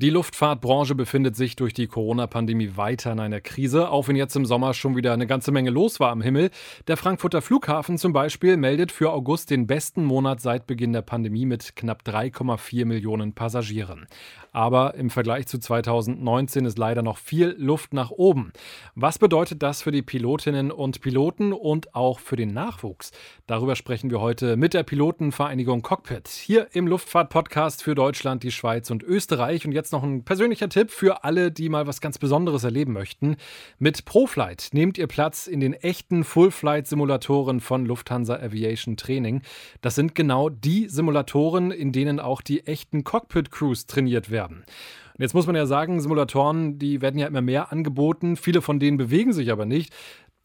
Die Luftfahrtbranche befindet sich durch die Corona-Pandemie weiter in einer Krise, auch wenn jetzt im Sommer schon wieder eine ganze Menge los war am Himmel. Der Frankfurter Flughafen zum Beispiel meldet für August den besten Monat seit Beginn der Pandemie mit knapp 3,4 Millionen Passagieren. Aber im Vergleich zu 2019 ist leider noch viel Luft nach oben. Was bedeutet das für die Pilotinnen und Piloten und auch für den Nachwuchs? Darüber sprechen wir heute mit der Pilotenvereinigung Cockpit hier im Luftfahrt-Podcast für Deutschland, die Schweiz und Österreich. Und jetzt noch ein persönlicher Tipp für alle, die mal was ganz Besonderes erleben möchten. Mit ProFlight nehmt ihr Platz in den echten Full-Flight-Simulatoren von Lufthansa Aviation Training. Das sind genau die Simulatoren, in denen auch die echten Cockpit-Crews trainiert werden jetzt muss man ja sagen, Simulatoren, die werden ja immer mehr angeboten. Viele von denen bewegen sich aber nicht.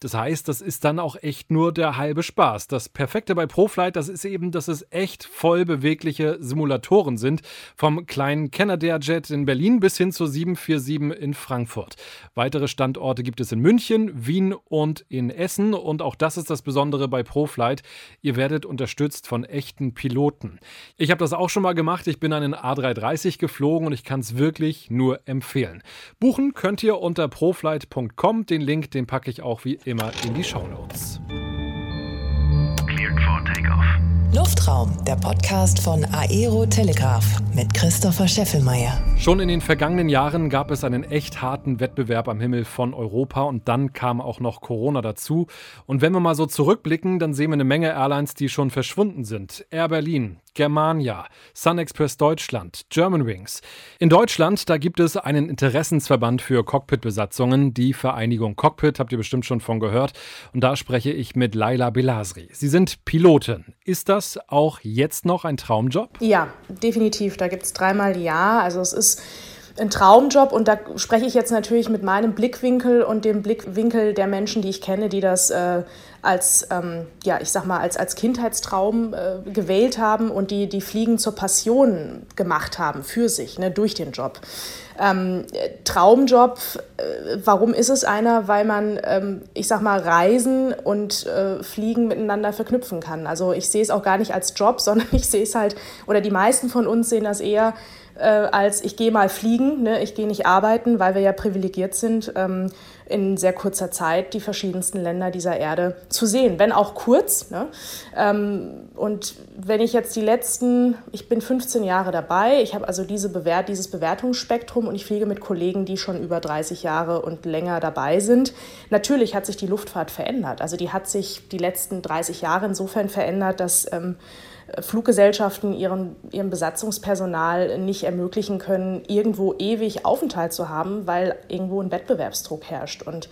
Das heißt, das ist dann auch echt nur der halbe Spaß. Das Perfekte bei ProFlight, das ist eben, dass es echt voll bewegliche Simulatoren sind. Vom kleinen Canadair Jet in Berlin bis hin zur 747 in Frankfurt. Weitere Standorte gibt es in München, Wien und in Essen. Und auch das ist das Besondere bei ProFlight. Ihr werdet unterstützt von echten Piloten. Ich habe das auch schon mal gemacht. Ich bin einen A330 geflogen und ich kann es wirklich nur empfehlen. Buchen könnt ihr unter proflight.com. Den Link, den packe ich auch wie immer in die Shownotes. Luftraum, der Podcast von Aero Telegraph mit Christopher Scheffelmeier. Schon in den vergangenen Jahren gab es einen echt harten Wettbewerb am Himmel von Europa und dann kam auch noch Corona dazu. Und wenn wir mal so zurückblicken, dann sehen wir eine Menge Airlines, die schon verschwunden sind. Air Berlin, Germania, Sun Express Deutschland, Germanwings. In Deutschland, da gibt es einen Interessensverband für Cockpitbesatzungen, die Vereinigung Cockpit, habt ihr bestimmt schon von gehört. Und da spreche ich mit Laila Belasri. Sie sind Pilotin. Ist das auch jetzt noch ein Traumjob? Ja, definitiv. Da gibt es dreimal Ja. Also es ist ein Traumjob und da spreche ich jetzt natürlich mit meinem Blickwinkel und dem Blickwinkel der Menschen, die ich kenne, die das äh, als, ähm, ja, ich sag mal, als, als Kindheitstraum äh, gewählt haben und die die Fliegen zur Passion gemacht haben für sich, ne, durch den Job. Ähm, Traumjob, äh, warum ist es einer? Weil man, ähm, ich sag mal, Reisen und äh, Fliegen miteinander verknüpfen kann. Also ich sehe es auch gar nicht als Job, sondern ich sehe es halt, oder die meisten von uns sehen das eher äh, als ich gehe mal fliegen, ne? ich gehe nicht arbeiten, weil wir ja privilegiert sind, ähm, in sehr kurzer Zeit die verschiedensten Länder dieser Erde zu sehen, wenn auch kurz. Ne? Ähm, und wenn ich jetzt die letzten, ich bin 15 Jahre dabei, ich habe also diese Bewert, dieses Bewertungsspektrum und ich fliege mit Kollegen, die schon über 30 Jahre und länger dabei sind. Natürlich hat sich die Luftfahrt verändert. Also die hat sich die letzten 30 Jahre insofern verändert, dass ähm, Fluggesellschaften ihren, ihrem Besatzungspersonal nicht ermöglichen können, irgendwo ewig Aufenthalt zu haben, weil irgendwo ein Wettbewerbsdruck herrscht. Und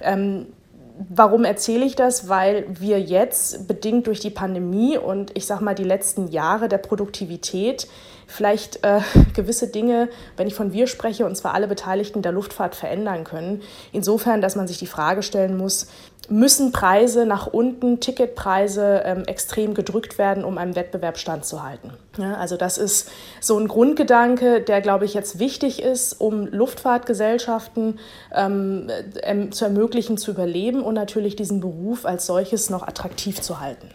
ähm, Warum erzähle ich das? Weil wir jetzt bedingt durch die Pandemie und ich sage mal die letzten Jahre der Produktivität vielleicht äh, gewisse Dinge, wenn ich von wir spreche, und zwar alle Beteiligten der Luftfahrt verändern können. Insofern, dass man sich die Frage stellen muss, müssen Preise nach unten, Ticketpreise ähm, extrem gedrückt werden, um einem Wettbewerb standzuhalten. Ja, also das ist so ein Grundgedanke, der, glaube ich, jetzt wichtig ist, um Luftfahrtgesellschaften ähm, ähm, zu ermöglichen, zu überleben und natürlich diesen Beruf als solches noch attraktiv zu halten.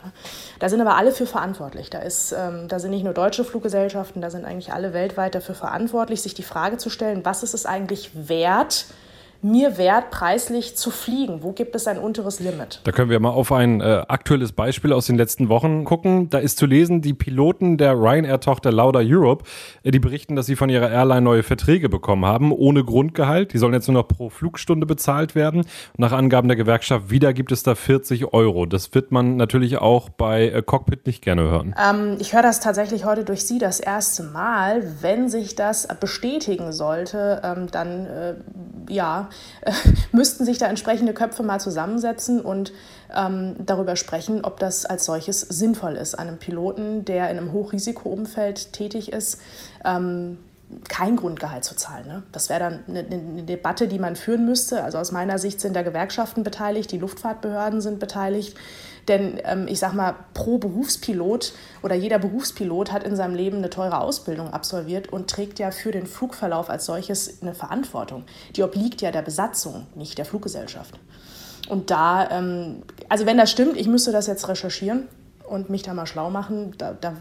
Da sind aber alle für verantwortlich. Da, ist, ähm, da sind nicht nur deutsche Fluggesellschaften, da sind eigentlich alle weltweit dafür verantwortlich, sich die Frage zu stellen, was ist es eigentlich wert, mir wert, preislich zu fliegen? Wo gibt es ein unteres Limit? Da können wir mal auf ein äh, aktuelles Beispiel aus den letzten Wochen gucken. Da ist zu lesen, die Piloten der Ryanair-Tochter Lauda Europe, äh, die berichten, dass sie von ihrer Airline neue Verträge bekommen haben, ohne Grundgehalt. Die sollen jetzt nur noch pro Flugstunde bezahlt werden. nach Angaben der Gewerkschaft wieder gibt es da 40 Euro. Das wird man natürlich auch bei äh, Cockpit nicht gerne hören. Ähm, ich höre das tatsächlich heute durch Sie das erste Mal. Wenn sich das bestätigen sollte, ähm, dann äh, ja, äh, müssten sich da entsprechende Köpfe mal zusammensetzen und ähm, darüber sprechen, ob das als solches sinnvoll ist, einem Piloten, der in einem Hochrisikoumfeld tätig ist, ähm, kein Grundgehalt zu zahlen. Ne? Das wäre dann eine, eine, Debatte, die man führen müsste. Also aus meiner Sicht sind da Gewerkschaften beteiligt, die Luftfahrtbehörden sind beteiligt. Denn ähm, ich sage mal, pro Berufspilot oder jeder Berufspilot hat in seinem Leben eine teure Ausbildung absolviert und trägt ja für den Flugverlauf als solches eine Verantwortung. Die obliegt ja der Besatzung, nicht der Fluggesellschaft. Und da, ähm, also wenn das stimmt, ich müsste das jetzt recherchieren und mich da mal schlau machen. Da, da,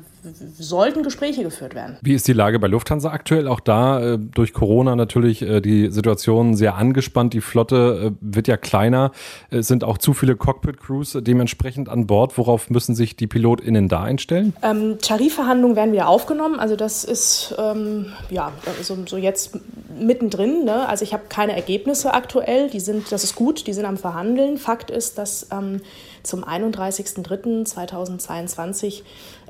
sollten Gespräche geführt werden. Wie ist die Lage bei Lufthansa aktuell? Auch da äh, durch Corona natürlich äh, die Situation sehr angespannt. Die Flotte äh, wird ja kleiner. Es sind auch zu viele Cockpit-Crews dementsprechend an Bord. Worauf müssen sich die PilotInnen da einstellen? Ähm, Tarifverhandlungen werden wieder aufgenommen. Also das ist ähm, ja so, so jetzt mittendrin. Ne? Also ich habe keine Ergebnisse aktuell. Die sind, das ist gut, die sind am Verhandeln. Fakt ist, dass ähm, zum 31.03.2022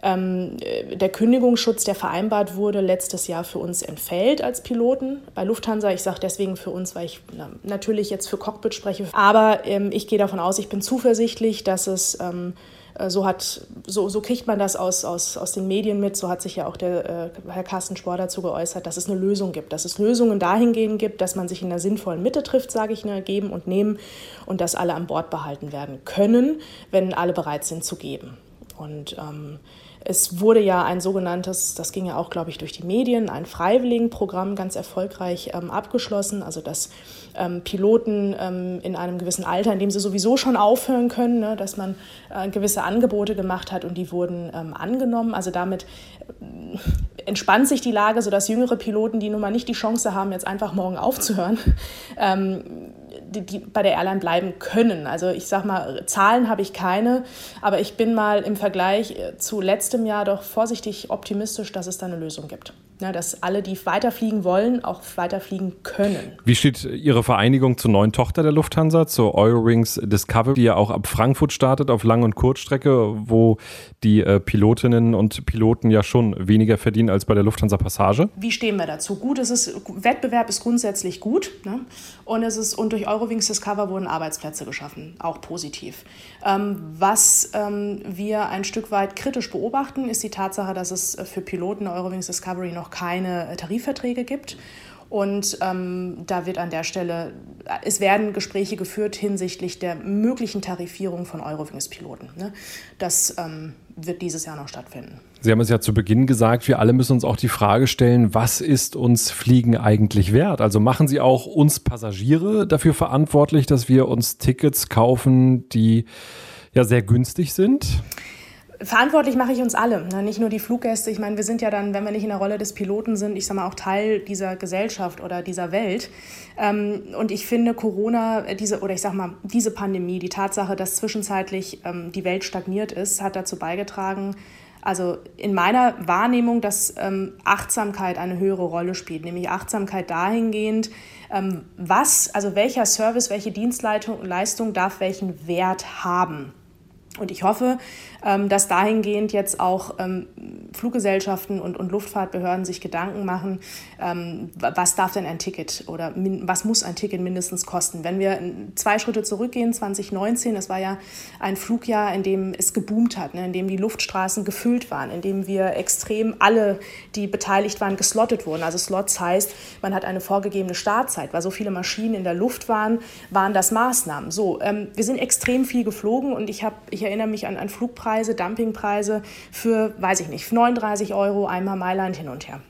ähm, der Kündigungsschutz, der vereinbart wurde, letztes Jahr für uns entfällt als Piloten. Bei Lufthansa, ich sage deswegen für uns, weil ich na, natürlich jetzt für Cockpit spreche. Aber ähm, ich gehe davon aus, ich bin zuversichtlich, dass es ähm, äh, so, hat, so, so kriegt man das aus, aus, aus den Medien mit, so hat sich ja auch der äh, Herr Carsten Spohr dazu geäußert, dass es eine Lösung gibt, dass es Lösungen dahingehend gibt, dass man sich in einer sinnvollen Mitte trifft, sage ich, ne, geben und nehmen und dass alle an Bord behalten werden können, wenn alle bereit sind zu geben. Und ähm, es wurde ja ein sogenanntes, das ging ja auch, glaube ich, durch die Medien, ein Freiwilligenprogramm ganz erfolgreich ähm, abgeschlossen. Also dass ähm, Piloten ähm, in einem gewissen Alter, in dem sie sowieso schon aufhören können, ne, dass man äh, gewisse Angebote gemacht hat und die wurden ähm, angenommen. Also damit äh, entspannt sich die Lage, sodass jüngere Piloten, die nun mal nicht die Chance haben, jetzt einfach morgen aufzuhören, ähm, die, die bei der Airline bleiben können. Also ich sage mal, Zahlen habe ich keine, aber ich bin mal im Vergleich äh, zu letztem Jahr doch vorsichtig optimistisch, dass es da eine Lösung gibt. Ja, dass alle, die weiterfliegen wollen, auch weiterfliegen können. Wie steht Ihre Vereinigung zur neuen Tochter der Lufthansa, zur Eurowings Discovery, die ja auch ab Frankfurt startet auf Lang- und Kurzstrecke, wo die äh, Pilotinnen und Piloten ja schon weniger verdienen als bei der Lufthansa Passage? Wie stehen wir dazu? Gut, es ist, Wettbewerb ist grundsätzlich gut ne? und, es ist, und durch Eurowings Discover wurden Arbeitsplätze geschaffen, auch positiv. Ähm, was ähm, wir ein Stück weit kritisch beobachten, ist die Tatsache, dass es für Piloten Eurowings Discovery noch keine Tarifverträge gibt. Und ähm, da wird an der Stelle, es werden Gespräche geführt hinsichtlich der möglichen Tarifierung von Eurowings-Piloten. Ne? Das ähm, wird dieses Jahr noch stattfinden. Sie haben es ja zu Beginn gesagt, wir alle müssen uns auch die Frage stellen, was ist uns Fliegen eigentlich wert? Also machen Sie auch uns Passagiere dafür verantwortlich, dass wir uns Tickets kaufen, die ja sehr günstig sind? Verantwortlich mache ich uns alle, ne? nicht nur die Fluggäste. Ich meine, wir sind ja dann, wenn wir nicht in der Rolle des Piloten sind, ich sage mal auch Teil dieser Gesellschaft oder dieser Welt. Ähm, und ich finde Corona, äh, diese oder ich sage mal diese Pandemie, die Tatsache, dass zwischenzeitlich ähm, die Welt stagniert ist, hat dazu beigetragen, also in meiner Wahrnehmung, dass ähm, Achtsamkeit eine höhere Rolle spielt, nämlich Achtsamkeit dahingehend, was, also welcher Service, welche Dienstleistung darf welchen Wert haben. Und ich hoffe, ähm, dass dahingehend jetzt auch ähm, Fluggesellschaften und, und Luftfahrtbehörden sich Gedanken machen, ähm, was darf denn ein Ticket oder was muss ein Ticket mindestens kosten. Wenn wir zwei Schritte zurückgehen, 2019, das war ja ein Flugjahr, in dem es geboomt hat, ne, in dem die Luftstraßen gefüllt waren, in dem wir extrem alle, die beteiligt waren, geslottet wurden. Also Slots heißt, man hat eine vorgegebene Startzeit, weil so viele Maschinen in der Luft waren, waren das Maßnahmen. So, wir sind extrem viel geflogen und ich, hab, ich erinnere mich an, an Flugpreise, Preise, Dumpingpreise für, weiß ich nicht, 39 Euro einmal Mailand hin und her.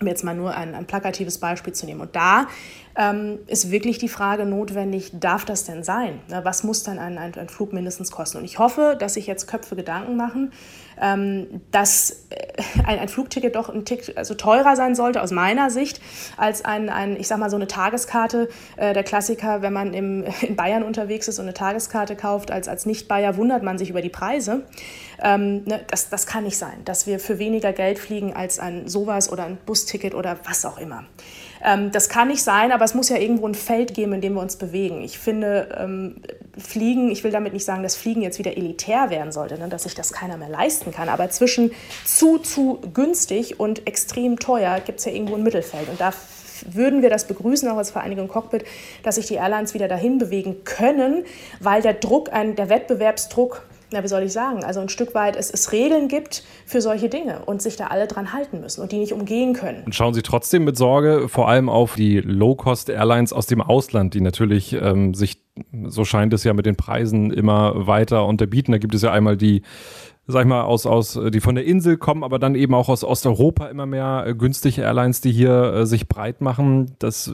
Um jetzt mal nur ein, ein plakatives Beispiel zu nehmen. Und da ähm, ist wirklich die Frage notwendig, darf das denn sein? Was muss dann ein, ein, ein Flug mindestens kosten? Und ich hoffe, dass sich jetzt Köpfe Gedanken machen, dass äh, ein, ein, Flugticket doch ein Tick also teurer sein sollte, aus meiner Sicht, als ein, ein ich sag mal, so eine Tageskarte. Äh, der Klassiker, wenn man im, in Bayern unterwegs ist und eine Tageskarte kauft, als, als Nicht-Bayer wundert man sich über die Preise. Ähm, ne, das, das kann nicht sein, dass wir für weniger Geld fliegen als ein sowas oder ein Busticket oder was auch immer. Ähm, das kann nicht sein, aber es muss ja irgendwo ein Feld geben, in dem wir uns bewegen. Ich finde, ähm, Fliegen, ich will damit nicht sagen, dass Fliegen jetzt wieder elitär werden sollte, ne, dass sich das keiner mehr leisten kann, aber zwischen zu, zu günstig und extrem teuer gibt es ja irgendwo ein Mittelfeld. Und da würden wir das begrüßen, auch als Vereinigung Cockpit, dass sich die Airlines wieder dahin bewegen können, weil der Druck, ein, der Wettbewerbsdruck na, wie soll ich sagen, also ein Stück weit es, es Regeln gibt für solche Dinge und sich da alle dran halten müssen und die nicht umgehen können. Und schauen Sie trotzdem mit Sorge vor allem auf die Low-Cost-Airlines aus dem Ausland, die natürlich ähm, sich, so scheint es ja, mit den Preisen immer weiter unterbieten. Da gibt es ja einmal die sag ich mal, aus, aus, die von der Insel kommen, aber dann eben auch aus Osteuropa immer mehr äh, günstige Airlines, die hier äh, sich breit machen. Das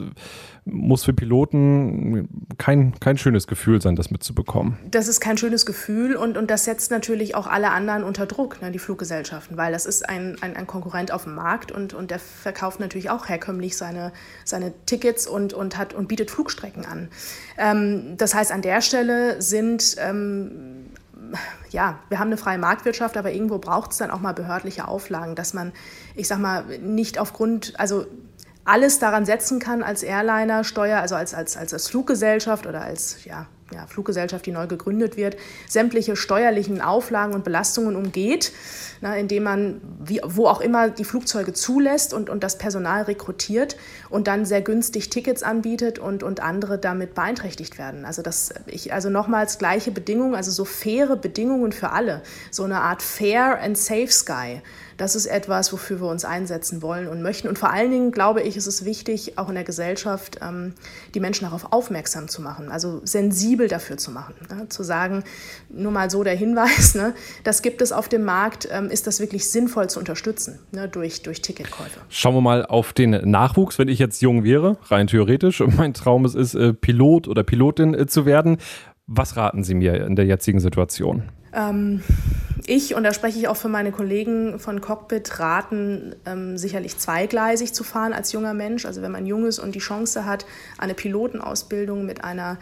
muss für Piloten kein, kein schönes Gefühl sein, das mitzubekommen. Das ist kein schönes Gefühl und, und das setzt natürlich auch alle anderen unter Druck, ne, die Fluggesellschaften, weil das ist ein, ein, ein, Konkurrent auf dem Markt und, und der verkauft natürlich auch herkömmlich seine, seine Tickets und, und, hat, und bietet Flugstrecken an. Ähm, das heißt, an der Stelle sind ähm, ja, wir haben eine freie Marktwirtschaft, aber irgendwo braucht es dann auch mal behördliche Auflagen, dass man, ich sag mal, nicht aufgrund, also alles daran setzen kann als Airliner, Steuer, also als, als, als, als Fluggesellschaft oder als ja, ja, Fluggesellschaft, die neu gegründet wird, sämtliche steuerlichen Auflagen und Belastungen umgeht, na, indem man wie, wo auch immer die Flugzeuge zulässt und, und das Personal rekrutiert und dann sehr günstig Tickets anbietet und, und andere damit beeinträchtigt werden. Also, das, ich, also nochmals gleiche Bedingungen, also so faire Bedingungen für alle, so eine Art Fair and Safe Sky das ist etwas, wofür wir uns einsetzen wollen und möchten. Und vor allen Dingen, glaube ich, ist es wichtig, auch in der Gesellschaft ähm, die Menschen darauf aufmerksam zu machen, also sensibel dafür zu machen. Ne? Zu sagen, nur mal so der Hinweis, ne? das gibt es auf dem Markt, ähm, ist das wirklich sinnvoll zu unterstützen ne? durch, durch Ticketkäufe. Schauen wir mal auf den Nachwuchs. Wenn ich jetzt jung wäre, rein theoretisch, und mein Traum ist es, äh, Pilot oder Pilotin äh, zu werden, was raten Sie mir in der jetzigen Situation? Ähm, ich, und da spreche ich auch für meine Kollegen von Cockpit, raten, ähm, sicherlich zweigleisig zu fahren als junger Mensch. Also wenn man jung ist und die Chance hat, eine Pilotenausbildung mit einer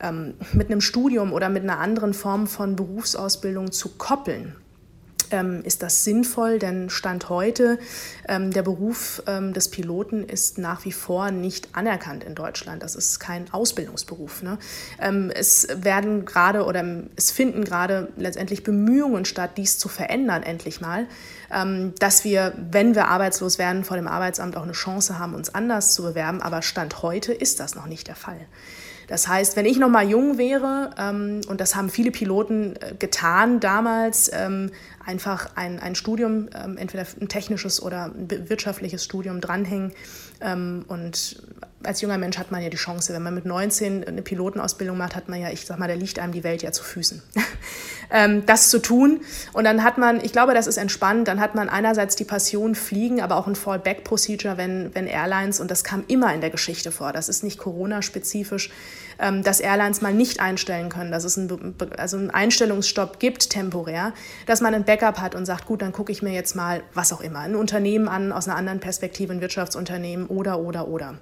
ähm, mit einem Studium oder mit einer anderen Form von Berufsausbildung zu koppeln, ähm, ist das sinnvoll, denn Stand heute, ähm, der Beruf ähm, des Piloten ist nach wie vor nicht anerkannt in Deutschland. Das ist kein Ausbildungsberuf. Ne? Ähm, es werden gerade oder es finden gerade letztendlich Bemühungen statt, dies zu verändern, endlich mal, ähm, dass wir, wenn wir arbeitslos werden, vor dem Arbeitsamt auch eine Chance haben, uns anders zu bewerben. Aber Stand heute ist das noch nicht der Fall. Das heißt, wenn ich noch mal jung wäre, ähm, und das haben viele Piloten äh, getan damals, einfach ein, ein Studium, ähm, entweder ein technisches oder ein wirtschaftliches Studium dranhängen. Ähm, und als junger Mensch hat man ja die Chance, wenn man mit 19 eine Pilotenausbildung macht, hat man ja, ich sag mal, da liegt einem die Welt ja zu Füßen. ähm, das zu tun. Und dann hat man, ich glaube, das ist entspannt, dann hat man einerseits die Passion Fliegen, aber auch ein Fallback-Procedure, wenn, wenn Airlines, und das kam immer in der Geschichte vor, das ist nicht Corona-spezifisch, ähm, dass Airlines mal nicht einstellen können, dass es einen, also einen Einstellungsstopp gibt temporär, dass man ein Backup hat und sagt, gut, dann gucke ich mir jetzt mal was auch immer, ein Unternehmen an aus einer anderen Perspektive, ein Wirtschaftsunternehmen oder, oder, oder.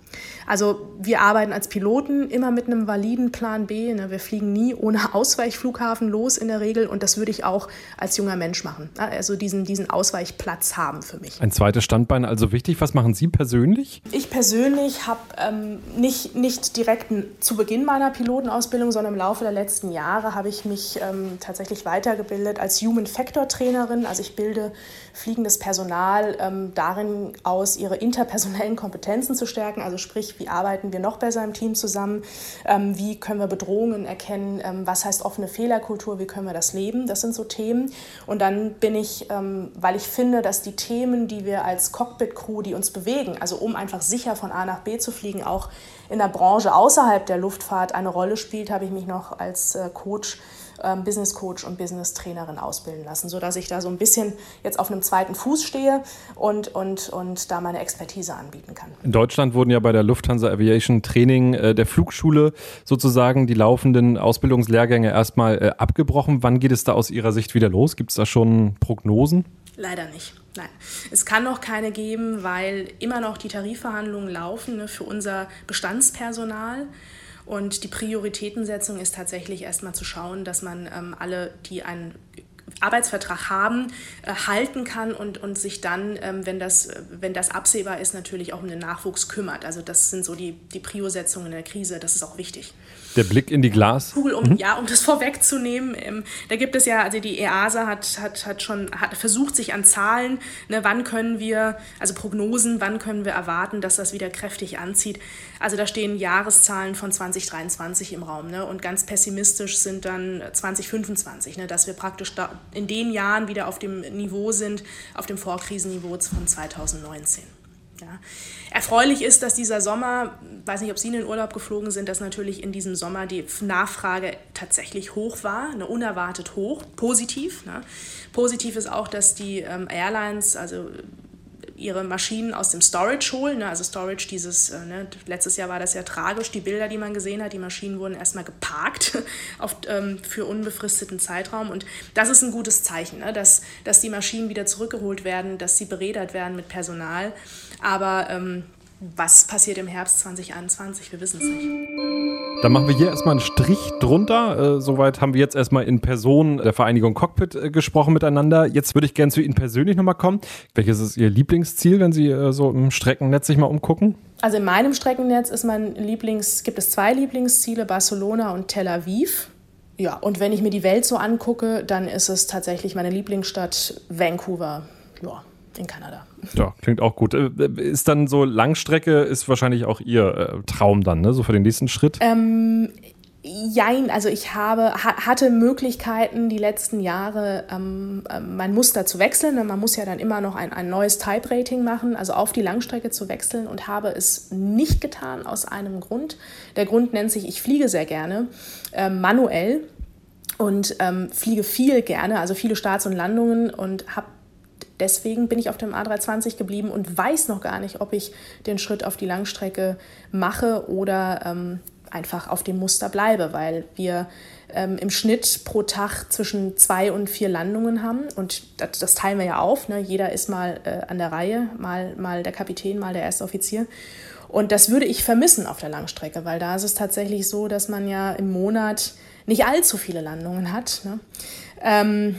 Also wir arbeiten als Piloten immer mit einem validen Plan B. Ne? Wir fliegen nie ohne Ausweichflughafen los in der Regel und das würde ich auch als junger Mensch machen. Also diesen, diesen Ausweichplatz haben für mich. Ein zweites Standbein also wichtig. Was machen Sie persönlich? Ich persönlich habe ähm, nicht, nicht direkt zu Beginn meiner Pilotenausbildung, sondern im Laufe der letzten Jahre habe ich mich ähm, tatsächlich weitergebildet als Human Factor Trainerin. Also ich bilde fliegendes Personal ähm, darin aus, ihre interpersonellen Kompetenzen zu stärken. Also sprich, wie arbeiten wir noch besser im Team zusammen? Ähm, wie können wir Bedrohungen erkennen? Ähm, was heißt offene Fehlerkultur? Wie können wir das leben? Das sind so Themen. Und dann bin ich, ähm, weil ich finde, dass die Themen, die wir als Cockpit-Crew, die uns bewegen, also um einfach sicher von A nach B zu fliegen, auch in der Branche außerhalb der Luftfahrt eine Rolle spielt, habe ich mich noch als äh, Coach ähm, Business Coach und Business Trainerin ausbilden lassen, sodass ich da so ein bisschen jetzt auf einem zweiten Fuß stehe und, und, und da meine Expertise anbieten kann. In Deutschland wurden ja bei der Lufthansa Aviation Training äh, der Flugschule sozusagen die laufenden Ausbildungslehrgänge erstmal äh, abgebrochen. Wann geht es da aus Ihrer Sicht wieder los? Gibt es da schon Prognosen? Leider nicht. Nein, es kann noch keine geben, weil immer noch die Tarifverhandlungen laufen ne, für unser Bestandspersonal. Und die Prioritätensetzung ist tatsächlich erstmal zu schauen, dass man ähm, alle, die einen Arbeitsvertrag haben, äh, halten kann und, und sich dann, ähm, wenn, das, wenn das absehbar ist, natürlich auch um den Nachwuchs kümmert. Also das sind so die, die Prio-Setzungen in der Krise, das ist auch wichtig. Der Blick in die Glas. Cool, um, mhm. ja, um das vorwegzunehmen. Ähm, da gibt es ja, also die EASA hat, hat, hat schon hat versucht, sich an Zahlen, ne, wann können wir, also Prognosen, wann können wir erwarten, dass das wieder kräftig anzieht. Also da stehen Jahreszahlen von 2023 im Raum. Ne, und ganz pessimistisch sind dann 2025, ne, dass wir praktisch da in den Jahren wieder auf dem Niveau sind, auf dem Vorkrisenniveau von 2019. Ja. Erfreulich ist, dass dieser Sommer, weiß nicht, ob Sie in den Urlaub geflogen sind, dass natürlich in diesem Sommer die Nachfrage tatsächlich hoch war, eine unerwartet hoch, positiv. Ne? Positiv ist auch, dass die ähm, Airlines, also ihre Maschinen aus dem Storage holen. Ne? Also Storage, dieses, äh, ne? letztes Jahr war das ja tragisch, die Bilder, die man gesehen hat, die Maschinen wurden erstmal geparkt auf, ähm, für unbefristeten Zeitraum. Und das ist ein gutes Zeichen, ne? dass, dass die Maschinen wieder zurückgeholt werden, dass sie beredert werden mit Personal. Aber ähm, was passiert im Herbst 2021? Wir wissen es nicht. Dann machen wir hier erstmal einen Strich drunter. Äh, soweit haben wir jetzt erstmal in Person der Vereinigung Cockpit äh, gesprochen miteinander. Jetzt würde ich gerne zu Ihnen persönlich nochmal kommen. Welches ist Ihr Lieblingsziel, wenn Sie äh, so im Streckennetz sich mal umgucken? Also in meinem Streckennetz ist mein Lieblings, gibt es zwei Lieblingsziele, Barcelona und Tel Aviv. Ja, und wenn ich mir die Welt so angucke, dann ist es tatsächlich meine Lieblingsstadt Vancouver. Ja, in Kanada. Ja, klingt auch gut. Äh, ist dann so Langstrecke, ist wahrscheinlich auch Ihr äh, Traum dann, ne? so für den nächsten Schritt? Ähm, Jein, also ich habe, hatte Möglichkeiten die letzten Jahre ähm, ähm, mein Muster zu wechseln. Ne, man muss ja dann immer noch ein, ein neues Type-Rating machen, also auf die Langstrecke zu wechseln und habe es nicht getan aus einem Grund. Der Grund nennt sich, ich fliege sehr gerne äh, manuell und ähm, fliege viel gerne, also viele Starts und Landungen und habe deswegen bin ich auf dem A320 geblieben und weiß noch gar nicht, ob ich den Schritt auf die Langstrecke mache oder ähm, einfach auf dem Muster bleibe, weil wir ähm, im Schnitt pro Tag zwischen zwei und vier Landungen haben und das, das teilen wir ja auf. Ne? Jeder ist mal äh, an der Reihe, mal, mal der Kapitän, mal der erste Offizier. Und das würde ich vermissen auf der Langstrecke, weil da ist es tatsächlich so, dass man ja im Monat nicht allzu viele Landungen hat. Ne? Ähm,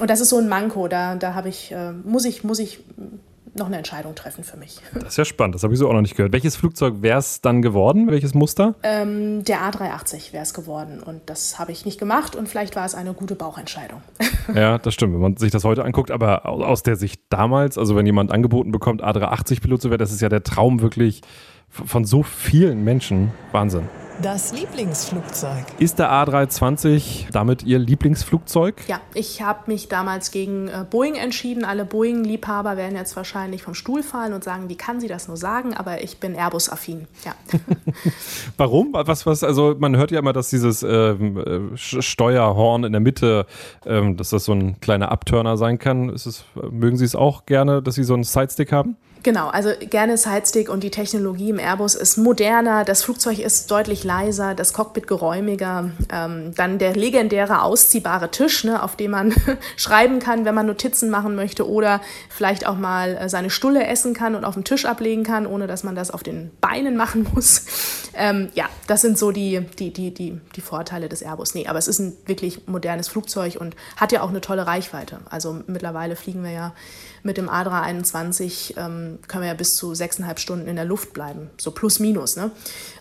und das ist so ein Manko, da, da habe ich, äh, muss ich, muss ich noch eine Entscheidung treffen für mich. Das ist ja spannend, das habe ich so auch noch nicht gehört. Welches Flugzeug wäre es dann geworden? Welches Muster? Ähm, der A380 wäre es geworden und das habe ich nicht gemacht und vielleicht war es eine gute Bauchentscheidung. Ja, das stimmt, wenn man sich das heute anguckt, aber aus der Sicht damals, also wenn jemand angeboten bekommt, A380-Pilot zu werden, das ist ja der Traum wirklich von so vielen Menschen. Wahnsinn. Das Lieblingsflugzeug. Ist der A320 damit Ihr Lieblingsflugzeug? Ja, ich habe mich damals gegen äh, Boeing entschieden. Alle Boeing-Liebhaber werden jetzt wahrscheinlich vom Stuhl fallen und sagen, wie kann sie das nur sagen? Aber ich bin Airbus-affin. Ja. Warum? Was, was, also man hört ja immer, dass dieses ähm, äh, Steuerhorn in der Mitte, ähm, dass das so ein kleiner Abturner sein kann. Ist es, mögen Sie es auch gerne, dass Sie so einen Sidestick haben? Genau, also gerne Sidestick und die Technologie im Airbus ist moderner, das Flugzeug ist deutlich leiser, das Cockpit geräumiger, ähm, dann der legendäre ausziehbare Tisch, ne, auf dem man schreiben kann, wenn man Notizen machen möchte oder vielleicht auch mal äh, seine Stulle essen kann und auf dem Tisch ablegen kann, ohne dass man das auf den Beinen machen muss. Ähm, ja, das sind so die, die, die, die, die Vorteile des Airbus. Nee, aber es ist ein wirklich modernes Flugzeug und hat ja auch eine tolle Reichweite. Also mittlerweile fliegen wir ja mit dem A321 ähm, können wir ja bis zu sechseinhalb Stunden in der Luft bleiben, so plus minus. Ne?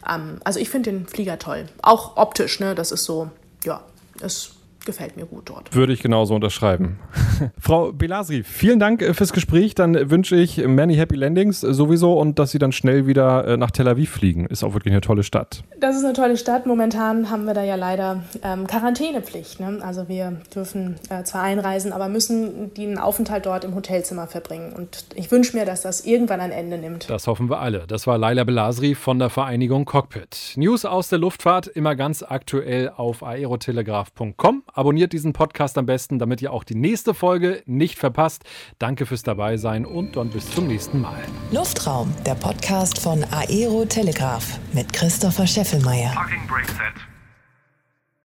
Ähm, also ich finde den Flieger toll, auch optisch. Ne? Das ist so, ja, ist gefällt mir gut dort. Würde ich genauso unterschreiben. Frau Belasri, vielen Dank äh, fürs Gespräch. Dann wünsche ich many happy landings äh, sowieso und dass Sie dann schnell wieder äh, nach Tel Aviv fliegen. Ist auch wirklich eine tolle Stadt. Das ist eine tolle Stadt. Momentan haben wir da ja leider ähm, Quarantänepflicht. Ne? Also wir dürfen äh, zwar einreisen, aber müssen den Aufenthalt dort im Hotelzimmer verbringen. Und ich wünsche mir, dass das irgendwann ein Ende nimmt. Das hoffen wir alle. Das war Laila Belasri von der Vereinigung Cockpit. News aus der Luftfahrt immer ganz aktuell auf aerotelegraph.com. Abonniert diesen Podcast am besten, damit ihr auch die nächste Folge nicht verpasst. Danke fürs Dabeisein und dann bis zum nächsten Mal. Luftraum, der Podcast von Aero Telegraph mit Christopher Scheffelmeier. Parking Brake Set.